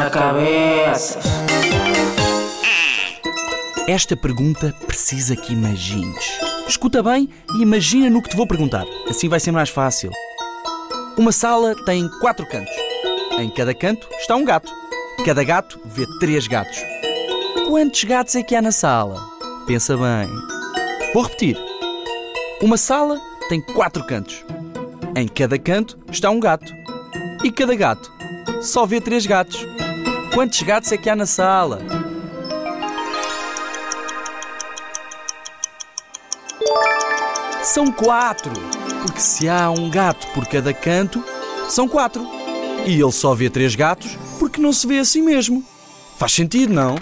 Quebra-cabeças. Esta pergunta precisa que imagines. Escuta bem e imagina no que te vou perguntar. Assim vai ser mais fácil. Uma sala tem quatro cantos. Em cada canto está um gato. Cada gato vê três gatos. Quantos gatos é que há na sala? Pensa bem. Vou repetir. Uma sala tem quatro cantos. Em cada canto está um gato. E cada gato só vê três gatos. Quantos gatos é que há na sala? São quatro! Porque se há um gato por cada canto, são quatro. E ele só vê três gatos porque não se vê assim mesmo. Faz sentido, não?